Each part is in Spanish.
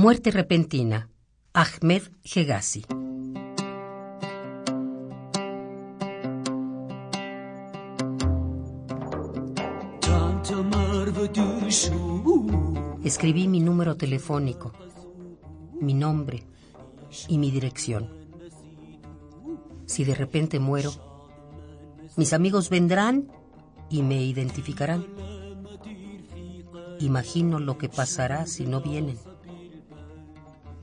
Muerte repentina. Ahmed Hegazi. Escribí mi número telefónico, mi nombre y mi dirección. Si de repente muero, mis amigos vendrán y me identificarán. Imagino lo que pasará si no vienen.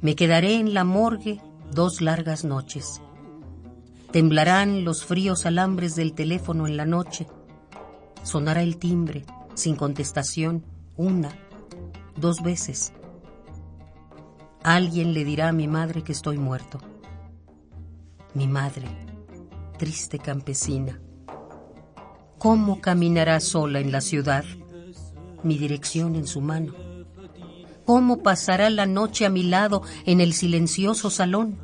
Me quedaré en la morgue dos largas noches. Temblarán los fríos alambres del teléfono en la noche. Sonará el timbre, sin contestación, una, dos veces. Alguien le dirá a mi madre que estoy muerto. Mi madre, triste campesina. ¿Cómo caminará sola en la ciudad? Mi dirección en su mano ¿Cómo pasará la noche a mi lado en el silencioso salón?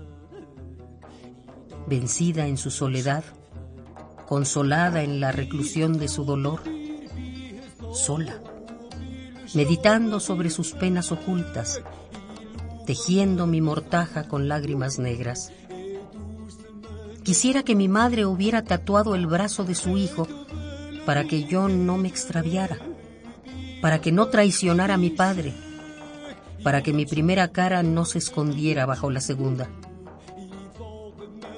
Vencida en su soledad, consolada en la reclusión de su dolor, sola, meditando sobre sus penas ocultas, tejiendo mi mortaja con lágrimas negras. Quisiera que mi madre hubiera tatuado el brazo de su hijo para que yo no me extraviara, para que no traicionara a mi padre para que mi primera cara no se escondiera bajo la segunda.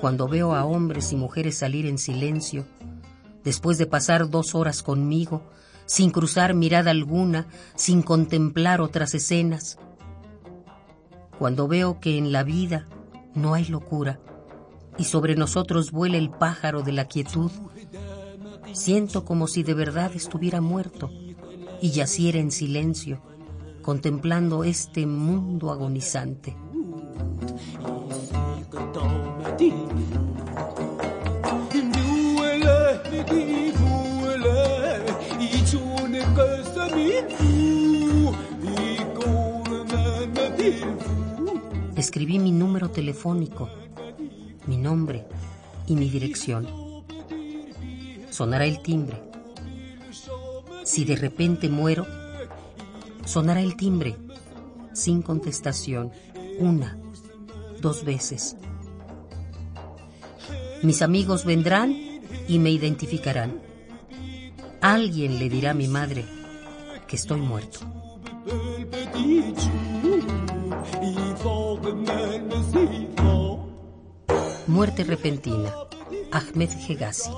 Cuando veo a hombres y mujeres salir en silencio, después de pasar dos horas conmigo, sin cruzar mirada alguna, sin contemplar otras escenas, cuando veo que en la vida no hay locura y sobre nosotros vuela el pájaro de la quietud, siento como si de verdad estuviera muerto y yaciera en silencio contemplando este mundo agonizante. Escribí mi número telefónico, mi nombre y mi dirección. Sonará el timbre. Si de repente muero, Sonará el timbre, sin contestación, una, dos veces. Mis amigos vendrán y me identificarán. Alguien le dirá a mi madre que estoy muerto. Muerte repentina. Ahmed Hegazi.